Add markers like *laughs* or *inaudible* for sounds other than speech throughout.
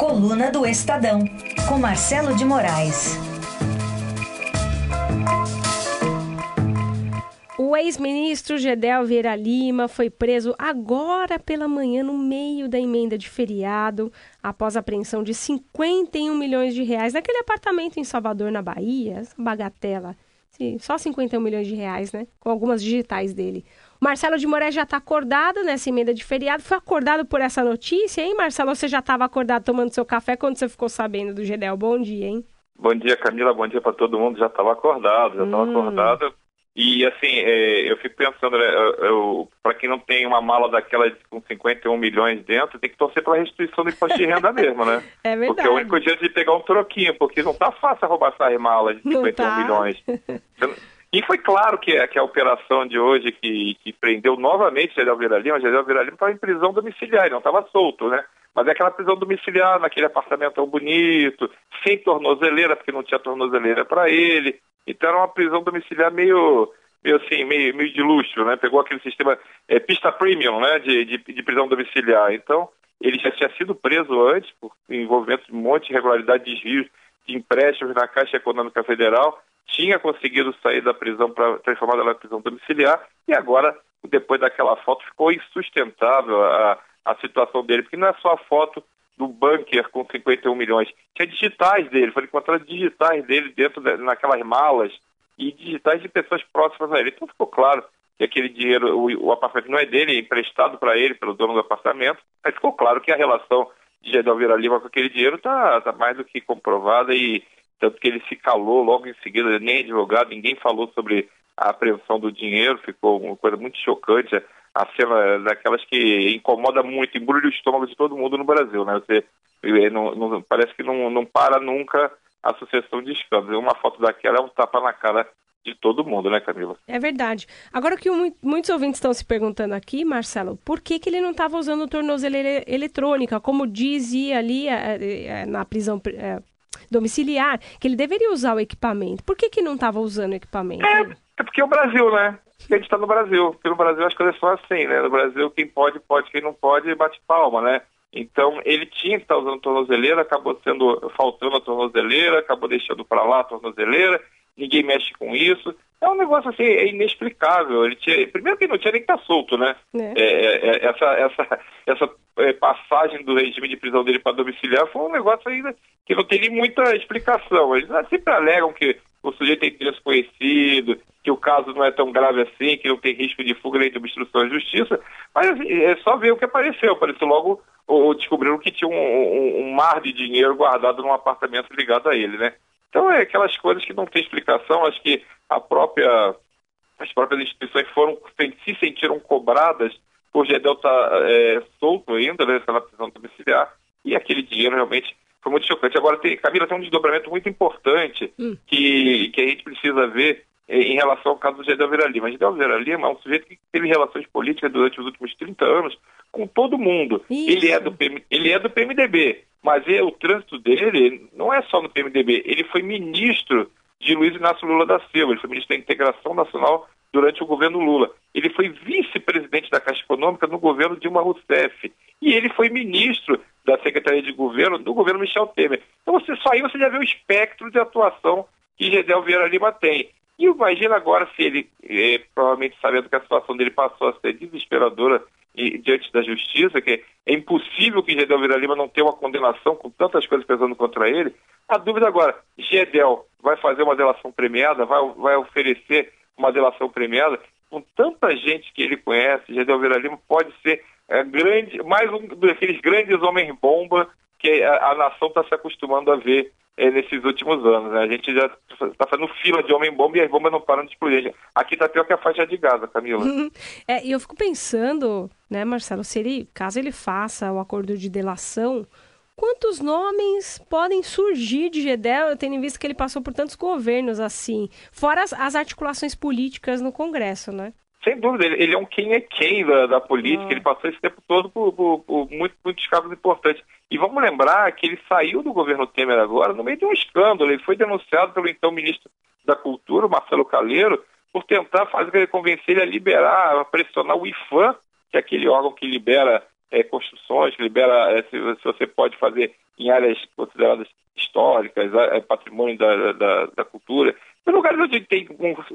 Coluna do Estadão, com Marcelo de Moraes. O ex-ministro Gedel Vieira Lima foi preso agora pela manhã, no meio da emenda de feriado, após a apreensão de 51 milhões de reais naquele apartamento em Salvador, na Bahia. Bagatela. Sim, só 51 milhões de reais, né? Com algumas digitais dele. Marcelo de Moraes já está acordado nessa emenda de feriado. Foi acordado por essa notícia, hein, Marcelo? Você já estava acordado tomando seu café quando você ficou sabendo do Gedel? Bom dia, hein? Bom dia, Camila. Bom dia para todo mundo. Já estava acordado, já estava hum. acordado. E assim, é, eu fico pensando, né, para quem não tem uma mala daquela com 51 milhões dentro, tem que torcer pela restituição do imposto de renda mesmo, né? *laughs* É verdade. Porque é o único jeito de pegar um troquinho, porque não tá fácil roubar essas malas de 51 tá. milhões. *laughs* E foi claro que, que a operação de hoje que, que prendeu novamente Gedel Vieira Lima, Gedel Vieira Lima estava em prisão domiciliar, não estava solto, né? Mas é aquela prisão domiciliar, naquele apartamento tão bonito, sem tornozeleira, porque não tinha tornozeleira para ele. Então era uma prisão domiciliar meio, meio assim, meio, meio de luxo, né? Pegou aquele sistema é, pista premium, né? De, de, de, prisão domiciliar. Então ele já tinha sido preso antes por envolvimento de um monte de irregularidade de desvios de empréstimos na Caixa Econômica Federal tinha conseguido sair da prisão para transformar ela em prisão domiciliar e agora, depois daquela foto, ficou insustentável a, a situação dele, porque não é só a foto do bunker com 51 milhões, tinha digitais dele, foram encontrados digitais dele dentro de, naquelas malas e digitais de pessoas próximas a ele. Então ficou claro que aquele dinheiro, o, o apartamento não é dele, é emprestado para ele, pelo dono do apartamento, mas ficou claro que a relação de Gedal Vira Lima com aquele dinheiro está tá mais do que comprovada e tanto que ele se calou logo em seguida, nem advogado, ninguém falou sobre a apreensão do dinheiro, ficou uma coisa muito chocante, a cena daquelas que incomoda muito, embrulha o estômago de todo mundo no Brasil, né? Você não, não, parece que não, não para nunca a sucessão de escândalos. Uma foto daquela é um tapa na cara de todo mundo, né, Camila? É verdade. Agora o que muitos ouvintes estão se perguntando aqui, Marcelo, por que, que ele não estava usando tornozeleira eletrônica, como dizia ali é, é, na prisão é, domiciliar, que ele deveria usar o equipamento. Por que, que não estava usando o equipamento? É, é porque é o Brasil, né? a gente está no Brasil. Porque no Brasil as coisas são assim, né? No Brasil, quem pode, pode, quem não pode, bate palma, né? Então, ele tinha que estar usando tornozeleira, acabou sendo faltando a tornozeleira, acabou deixando para lá a tornozeleira, ninguém mexe com isso. É um negócio assim, é inexplicável. Ele tinha, primeiro que não tinha nem que estar tá solto, né? É. É, é, é essa essa, essa é, passagem do regime de prisão dele para domiciliar foi um negócio ainda que não tem nem muita explicação. Eles sempre alegam que o sujeito tem interesse conhecido, que o caso não é tão grave assim, que não tem risco de fuga nem de obstrução à justiça, mas assim, é só ver o que apareceu. Apareceu logo, ou descobriram que tinha um, um, um mar de dinheiro guardado num apartamento ligado a ele, né? Então é aquelas coisas que não tem explicação, acho que a própria, as próprias instituições foram, se sentiram cobradas por Gedel estar tá, é, solto ainda, né, na prisão domiciliar, e aquele dinheiro realmente foi muito chocante. Agora, tem, Camila, tem um desdobramento muito importante hum. que, que a gente precisa ver em relação ao caso do Gedel Vieira Lima. Gedel Vieira Lima é um sujeito que teve relações políticas durante os últimos 30 anos com todo mundo. Ele é, do, ele é do PMDB, mas é, o trânsito dele não é só no PMDB, ele foi ministro de Luiz Inácio Lula da Silva, ele foi ministro da Integração Nacional durante o governo Lula. Ele foi vice-presidente da Caixa Econômica no governo Dilma Rousseff. E ele foi ministro da Secretaria de Governo do governo Michel Temer. Então você, só aí você já vê o espectro de atuação que Gedel Vieira Lima tem. E imagina agora se ele, é, provavelmente sabendo que a situação dele passou a ser desesperadora e, diante da justiça, que é impossível que Gedel Vieira Lima não tenha uma condenação com tantas coisas pesando contra ele. A dúvida agora, Gedel vai fazer uma delação premiada, vai, vai oferecer uma delação premiada? Com tanta gente que ele conhece, Gedel Vieira Lima pode ser é, grande, mais um daqueles grandes homens-bomba que a, a nação está se acostumando a ver é, nesses últimos anos. Né? A gente já está fazendo fila de homem-bomba e as bombas não param de explodir. Aqui está pior que a faixa de Gaza, Camila. *laughs* é, e eu fico pensando, né, Marcelo, se ele, caso ele faça o acordo de delação, quantos nomes podem surgir de Gedel, tendo em vista que ele passou por tantos governos assim, fora as, as articulações políticas no Congresso, né? Sem dúvida, ele, é um quem é quem da, da política, ah. ele passou esse tempo todo por, por, por muito, muitos cargos importantes. E vamos lembrar que ele saiu do governo Temer agora no meio de um escândalo. Ele foi denunciado pelo então ministro da Cultura, Marcelo Caleiro, por tentar fazer convencer ele a liberar, a pressionar o IFAM, que é aquele órgão que libera é, construções, que libera é, se, se, você pode fazer em áreas consideradas históricas, é, patrimônio da, da, da cultura. Em lugares onde tem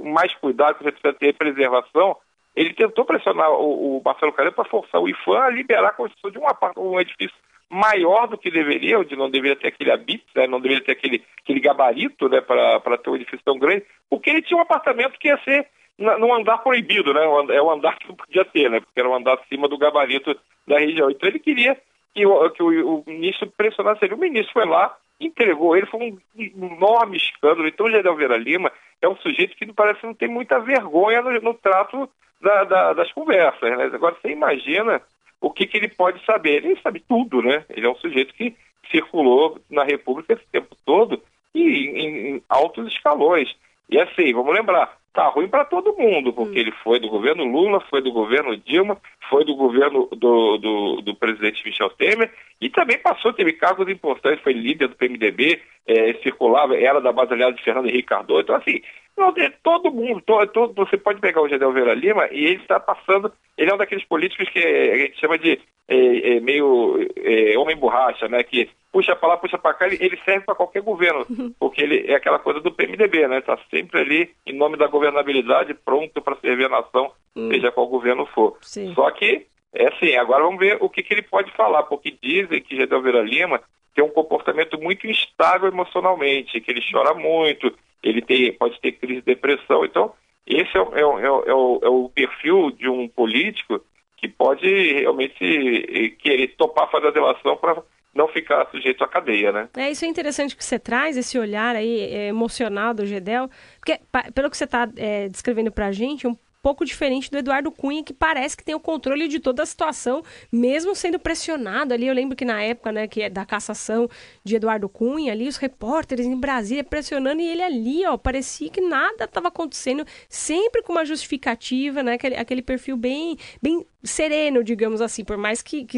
mais cuidado, você precisa ter preservação, ele tentou pressionar o, o Marcelo Carneiro para forçar o IFAM a liberar a construção de um, um edifício maior do que deveria, onde não deveria ter aquele habito, né, não deveria ter aquele, aquele gabarito né, para ter um edifício tão grande, porque ele tinha um apartamento que ia ser num andar proibido, né, é um andar que não podia ter, né, porque era um andar acima do gabarito da região. Então ele queria que o, que o, o ministro pressionasse ele. O ministro foi lá, entregou ele, foi um enorme escândalo. Então o Gedel Vera Lima é um sujeito que parece não ter muita vergonha no, no trato da, da, das conversas. Né? Agora você imagina o que, que ele pode saber. Ele sabe tudo, né? Ele é um sujeito que circulou na República esse tempo todo e em, em altos escalões. E assim, vamos lembrar, tá ruim para todo mundo, porque hum. ele foi do governo Lula, foi do governo Dilma, foi do governo do, do, do presidente Michel Temer e também passou, teve cargos importantes, foi líder do PMDB, é, circulava, era da base aliada de Fernando Henrique Cardoso. Então, assim, não, todo mundo, todo, todo, você pode pegar o Gedel Vera Lima e ele está passando, ele é um daqueles políticos que a gente chama de é, é, meio é, homem borracha, né? Que puxa para lá, puxa para cá, ele, ele serve para qualquer governo, *laughs* porque ele é aquela coisa do PMDB, né? Está sempre ali em nome da governabilidade, pronto para servir a nação, hum. seja qual governo for. Sim. Só que, é assim, agora vamos ver o que, que ele pode falar, porque dizem que Gedel Vera Lima tem um comportamento muito instável emocionalmente, que ele chora muito, ele tem, pode ter crise de depressão. Então, esse é, é, é, é, o, é o perfil de um político que pode realmente eh, querer topar fazer a delação para não ficar sujeito à cadeia, né? É, isso é interessante que você traz, esse olhar aí é, emocional do Gedel, porque pelo que você está é, descrevendo para a gente, um pouco diferente do Eduardo Cunha, que parece que tem o controle de toda a situação, mesmo sendo pressionado ali. Eu lembro que na época, né, que é da cassação de Eduardo Cunha, ali os repórteres em Brasília pressionando e ele ali, ó, parecia que nada estava acontecendo, sempre com uma justificativa, né, aquele, aquele perfil bem, bem sereno, digamos assim, por mais que, que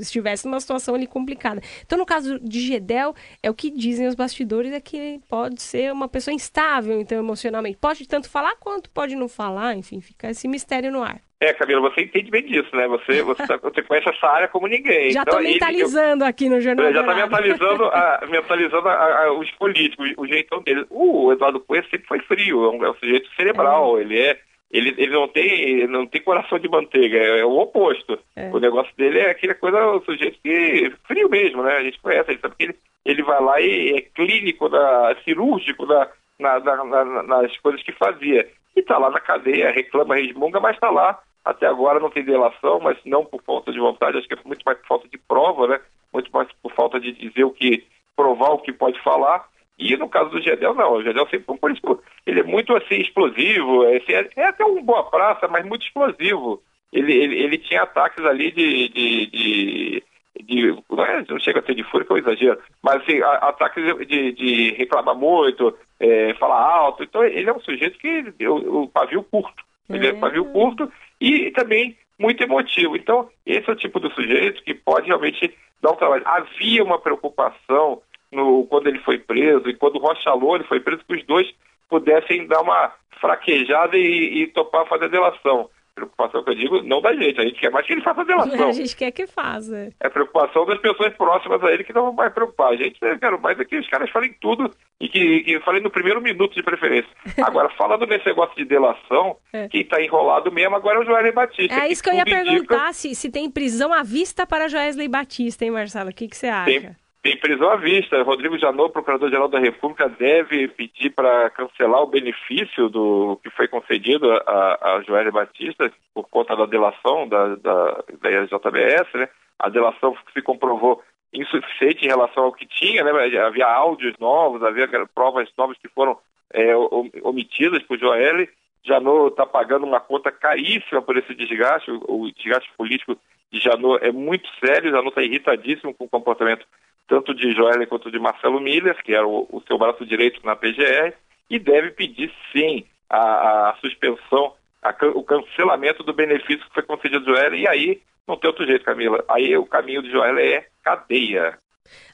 estivesse numa situação ali complicada. Então, no caso de Gedel, é o que dizem os bastidores, é que pode ser uma pessoa instável, então, emocionalmente. Pode tanto falar quanto pode não falar, enfim, fica esse mistério no ar. É, Camila, você entende bem disso, né? Você, você, *laughs* você conhece essa área como ninguém. Já estou então, mentalizando eu, aqui no Jornal Já está mentalizando, a, *laughs* mentalizando a, a, os políticos, o jeitão deles. O Eduardo Cunha sempre foi frio, é um, é um sujeito cerebral, é. ele é ele, ele não tem não tem coração de manteiga, é, é o oposto. É. O negócio dele é aquela coisa, o sujeito que frio mesmo, né? A gente conhece, ele sabe que ele, ele vai lá e é clínico, da, cirúrgico da, na, na, na, nas coisas que fazia. E está lá na cadeia, reclama, resmunga, mas está lá. Até agora não tem delação, mas não por falta de vontade, acho que é muito mais por falta de prova, né? Muito mais por falta de dizer o que, provar o que pode falar. E no caso do Gedel, não. O Gedel sempre foi um político. Ele é muito assim, explosivo. É, assim, é, é até um boa praça, mas muito explosivo. Ele, ele, ele tinha ataques ali de. de, de, de não, é, não, chega a ser de fúria, que é um exagero, mas assim, ataques de, de reclamar muito, é, falar alto. Então, ele é um sujeito que o, o pavio curto. Ele é, é pavio curto e também muito emotivo. Então, esse é o tipo do sujeito que pode realmente dar um trabalho. Havia uma preocupação no, quando ele foi preso e quando o Rocha Lone foi preso, que os dois pudessem dar uma fraquejada e, e topar fazer a delação. Preocupação que eu digo, não da gente, a gente quer mais que ele faça a delação. *laughs* a gente quer que faça. É preocupação das pessoas próximas a ele que não vai preocupar. A gente quer mais é que os caras falem tudo e que, que falem no primeiro minuto de preferência. *laughs* Agora, falando nesse negócio de delação, é. quem está enrolado mesmo agora é o Joesley Batista. É isso que, que eu ia perguntar, indica... se, se tem prisão à vista para Joesley Batista, hein, Marcelo? O que, que você acha? Tem, tem prisão à vista. Rodrigo Janot, Procurador-Geral da República, deve pedir para cancelar o benefício do que foi concedido a, a Joélia Batista por conta da delação da, da, da JBS, né? A delação se comprovou insuficiente em relação ao que tinha, né? Havia áudios novos, havia provas novas que foram é, omitidas por Joel. Janot está pagando uma conta caríssima por esse desgaste. O, o desgaste político de Janot é muito sério. Janot está irritadíssimo com o comportamento tanto de Joel quanto de Marcelo Miller, que era o, o seu braço direito na PGR, e deve pedir sim a, a suspensão, a, o cancelamento do benefício que foi concedido a Joel, e aí não tem outro jeito, Camila. Aí o caminho de Joel é cadeia.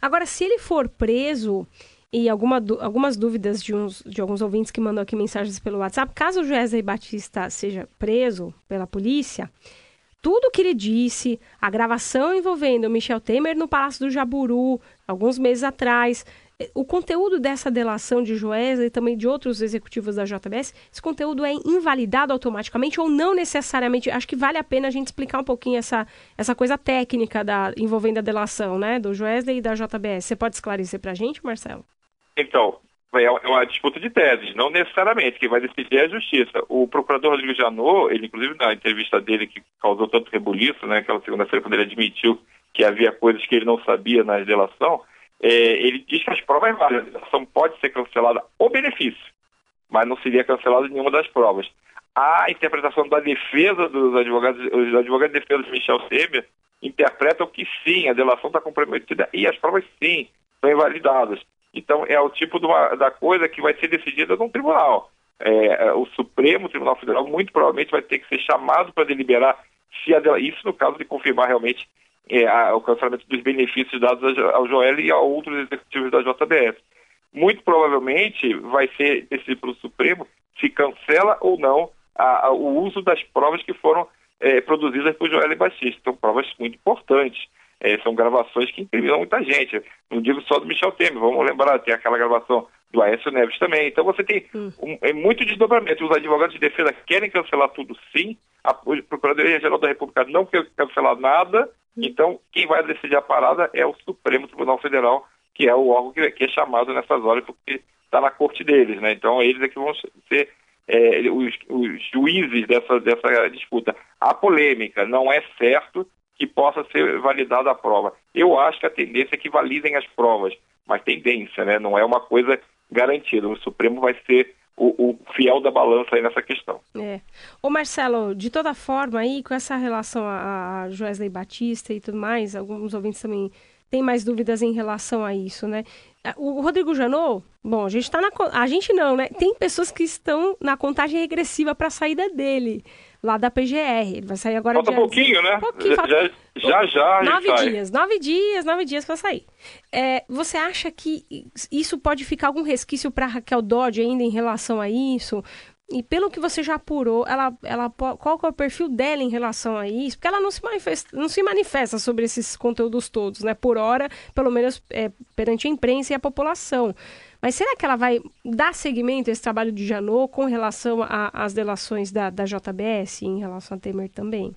Agora, se ele for preso, e alguma, algumas dúvidas de, uns, de alguns ouvintes que mandam aqui mensagens pelo WhatsApp, caso o Joesley Batista seja preso pela polícia, tudo que ele disse, a gravação envolvendo Michel Temer no Palácio do Jaburu, alguns meses atrás, o conteúdo dessa delação de Joesa e também de outros executivos da JBS, esse conteúdo é invalidado automaticamente ou não necessariamente? Acho que vale a pena a gente explicar um pouquinho essa, essa coisa técnica da, envolvendo a delação, né, do Joesley e da JBS. Você pode esclarecer para a gente, Marcelo? Então, é uma disputa de teses, não necessariamente, quem vai decidir é a justiça. O procurador Rodrigo Janot, ele inclusive na entrevista dele que causou tanto rebuliço, né, aquela segunda-feira quando ele admitiu que havia coisas que ele não sabia na delação, é, ele diz que as provas válem. A delação pode ser cancelada o benefício, mas não seria cancelada nenhuma das provas. A interpretação da defesa dos advogados, os advogados de defesa de Michel Temer interpretam que sim, a delação está comprometida e as provas sim são invalidadas. Então é o tipo uma, da coisa que vai ser decidida num tribunal. É, o Supremo Tribunal Federal muito provavelmente vai ter que ser chamado para deliberar se a, isso no caso de confirmar realmente é, a, o cancelamento dos benefícios dados ao Joel e a outros executivos da JBS. Muito provavelmente vai ser decidido pelo Supremo se cancela ou não a, o uso das provas que foram é, produzidas por Joel Batista. São provas muito importantes. É, são gravações que incriminam muita gente. Não digo só do Michel Temer, vamos lembrar, tem aquela gravação do Aécio Neves também. Então você tem hum. um, é muito desdobramento. Os advogados de defesa querem cancelar tudo sim, a Procuradoria-Geral da República não quer cancelar nada, então, quem vai decidir a parada é o Supremo Tribunal Federal, que é o órgão que, que é chamado nessas horas, porque está na corte deles, né? Então, eles é que vão ser é, os, os, juízes dessa, dessa disputa. A polêmica não é certo que possa ser validada a prova. Eu acho que a tendência é que validem as provas, mas tendência, né? Não é uma coisa garantida. O Supremo vai ser o, o, fiel da balança aí nessa questão. É. Ô Marcelo, de toda forma aí, com essa relação a, a Joesley Batista e tudo mais, alguns ouvintes também têm mais dúvidas em relação a isso, né? O Rodrigo Janot, bom, a gente tá na. A gente não, né? Tem pessoas que estão na contagem regressiva para a saída dele lá da PGR. Ele vai sair agora Falta dia... pouquinho, né? Pouquinho, falta... Já, já, já Nove dias, nove dias, nove dias para sair. É, você acha que isso pode ficar algum resquício para Raquel Dodge ainda em relação a isso? E pelo que você já apurou, ela, ela, qual é o perfil dela em relação a isso? Porque ela não se manifesta, não se manifesta sobre esses conteúdos todos, né? Por hora, pelo menos é, perante a imprensa e a população. Mas será que ela vai dar seguimento a esse trabalho de Janot com relação às delações da, da JBS em relação a Temer também?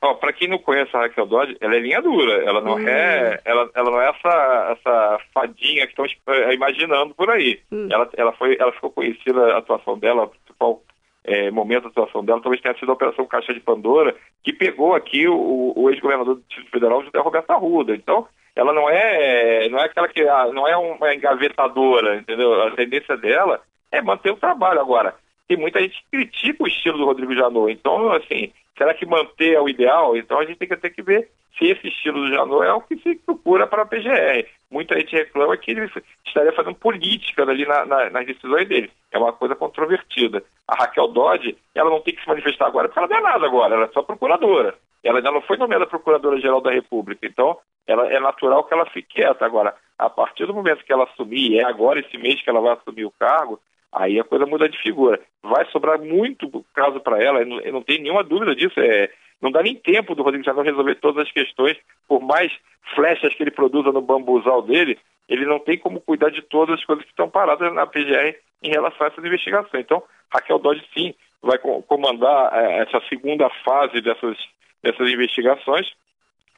Oh, para quem não conhece a Raquel Dodge, ela é linha dura. Ela não hum. é, ela, ela não é essa, essa fadinha que estão eh, imaginando por aí. Hum. Ela, ela foi, ela ficou conhecida a atuação dela, principal é, momento da atuação dela, talvez tenha sido a Operação Caixa de Pandora, que pegou aqui o, o ex-governador do Distrito Federal, José Roberto Arruda. Então, ela não é, não é aquela que ah, não é uma engavetadora, entendeu? A tendência dela é manter o trabalho. Agora, tem muita gente que critica o estilo do Rodrigo Janot. Então, assim, será que manter é o ideal? Então a gente tem que ter que ver se esse estilo do Janot é o que se procura para a PGR. Muita gente reclama que ele estaria fazendo política ali na, na, nas decisões dele. É uma coisa controvertida. A Raquel Dodge, ela não tem que se manifestar agora porque ela não é nada agora, ela é só procuradora. Ela ainda não foi nomeada Procuradora-Geral da República. Então, ela, é natural que ela fique quieta. Agora, a partir do momento que ela assumir, é agora esse mês que ela vai assumir o cargo, aí a coisa muda de figura. Vai sobrar muito caso para ela, não, não tem nenhuma dúvida disso. É, não dá nem tempo do Rodrigo Janot resolver todas as questões, por mais flechas que ele produza no bambuzal dele, ele não tem como cuidar de todas as coisas que estão paradas na PGR em relação a essas investigações. Então, Raquel Dodge, sim, vai comandar é, essa segunda fase dessas, dessas investigações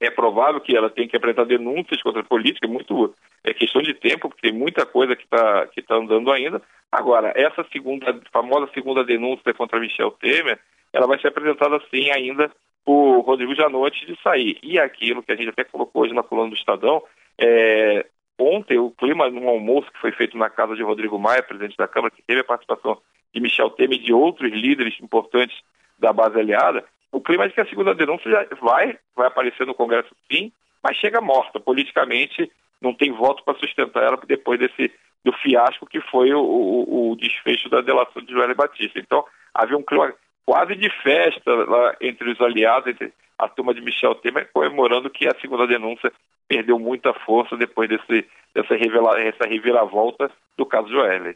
é provável que ela tenha que apresentar denúncias contra a política, é muito é questão de tempo, porque tem muita coisa que está que tá andando ainda. Agora, essa segunda, famosa segunda denúncia contra Michel Temer, ela vai ser apresentada sim ainda por Rodrigo Janotti de sair. E aquilo que a gente até colocou hoje na coluna do Estadão, é, ontem o clima num almoço que foi feito na casa de Rodrigo Maia, presidente da Câmara, que teve a participação de Michel Temer e de outros líderes importantes da base aliada, o clima de que a segunda denúncia já vai, vai aparecer no Congresso sim, mas chega morta. Politicamente não tem voto para sustentar ela depois desse do fiasco que foi o, o, o desfecho da delação de Joel Batista. Então, havia um clima quase de festa lá entre os aliados, entre a turma de Michel Temer, comemorando que a segunda denúncia perdeu muita força depois desse, dessa, revela, essa reviravolta do caso Joel.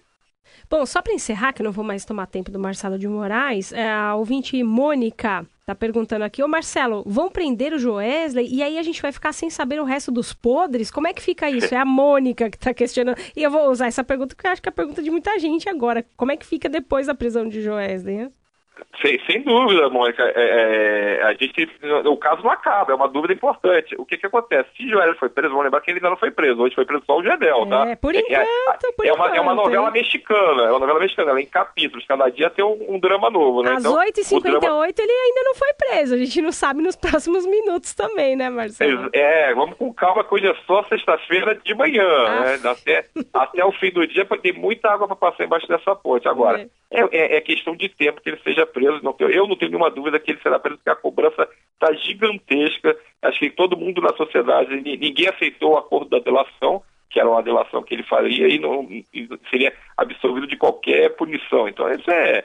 Bom, só para encerrar, que eu não vou mais tomar tempo do Marcelo de Moraes, é, a ouvinte Mônica tá perguntando aqui, ô Marcelo, vão prender o Joesley e aí a gente vai ficar sem saber o resto dos podres? Como é que fica isso? É a Mônica que tá questionando. E eu vou usar essa pergunta porque eu acho que é a pergunta de muita gente agora. Como é que fica depois da prisão de Joesley? Né? Sem, sem dúvida, Mônica. É, é, a gente, o caso não acaba, é uma dúvida importante. O que que acontece? Se Joel foi preso, vamos lembrar que ele ainda não foi preso. Hoje foi preso só o Gedel, tá? É, por enquanto, é, por é, enquanto, uma, é uma novela mexicana, é uma novela mexicana, ela é em capítulos. Cada dia tem um, um drama novo, né? Às então, 8h58 drama... ele ainda não foi preso. A gente não sabe nos próximos minutos também, né, Marcelo? É, vamos com calma, que hoje é só sexta-feira de manhã, ah. né? Até, até o fim do dia, para ter muita água para passar embaixo dessa ponte. Agora, é. É, é, questão de tempo que ele seja preso. Não, eu não tenho nenhuma dúvida que ele será preso, porque a cobrança está gigantesca. Acho que todo mundo na sociedade, ninguém aceitou o acordo da delação, que era uma delação que ele faria e não e seria absolvido de qualquer punição. Então, isso é,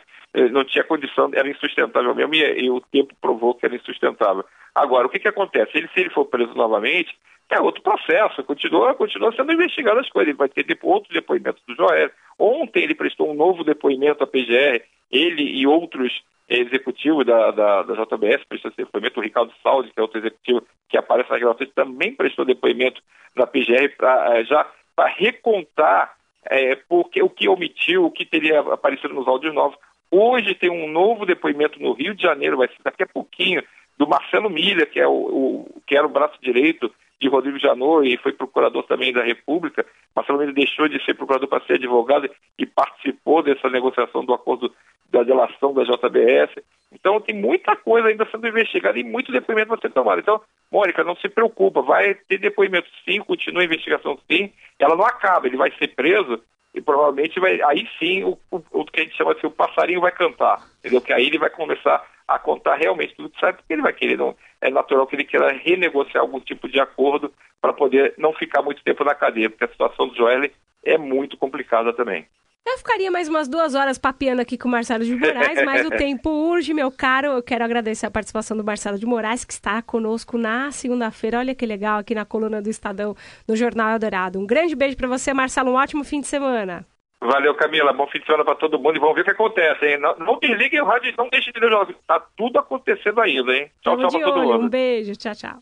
não tinha condição, era insustentável mesmo e, e, o tempo provou que era insustentável. Agora, o que, que acontece? Ele, se ele for preso novamente, é outro processo, continua, continua sendo investigado as coisas. Ele vai ter outro depoimento do Joel. Ontem ele prestou um novo depoimento à PGR, ele e outros executivos da, da, da JBS prestou depoimento, o Ricardo Saldi, que é outro executivo que aparece nas gravações, também prestou depoimento na PGR para eh, já para recontar é, porque, o que omitiu, o que teria aparecido nos áudios novos. Hoje tem um novo depoimento no Rio de Janeiro, vai ser daqui a pouquinho, do Marcelo Milha, que, é o, o que era o braço direito de Rodrigo Janot e foi procurador também da República. Marcelo Mendes deixou de ser procurador para ser advogado e participou dessa negociação do acordo da delação da JBS. Então tem muita coisa ainda sendo investigada e muito depoimento vai ser tomado. Então, Mônica, não se preocupa, vai ter depoimento sim, continua a investigação sim, ela não acaba, ele vai ser preso e provavelmente vai, aí sim o, o, o que a gente chama de o passarinho vai cantar, entendeu? Que aí ele vai começar a contar realmente tudo que sabe, porque ele vai querer, não, é natural que ele queira renegociar algum tipo de acordo para poder não ficar muito tempo na cadeia, porque a situação do Joel é muito complicada também. Eu ficaria mais umas duas horas papeando aqui com o Marcelo de Moraes, mas o *laughs* tempo urge, meu caro. Eu quero agradecer a participação do Marcelo de Moraes, que está conosco na segunda-feira. Olha que legal, aqui na coluna do Estadão, no Jornal Eldorado. Um grande beijo para você, Marcelo. Um ótimo fim de semana. Valeu, Camila. Bom fim de semana para todo mundo e vamos ver o que acontece, hein? Não, não desliguem o rádio, não deixem de ler o Tá tudo acontecendo ainda, hein? Tchau, Tamo tchau para todo mundo. Um beijo, tchau, tchau.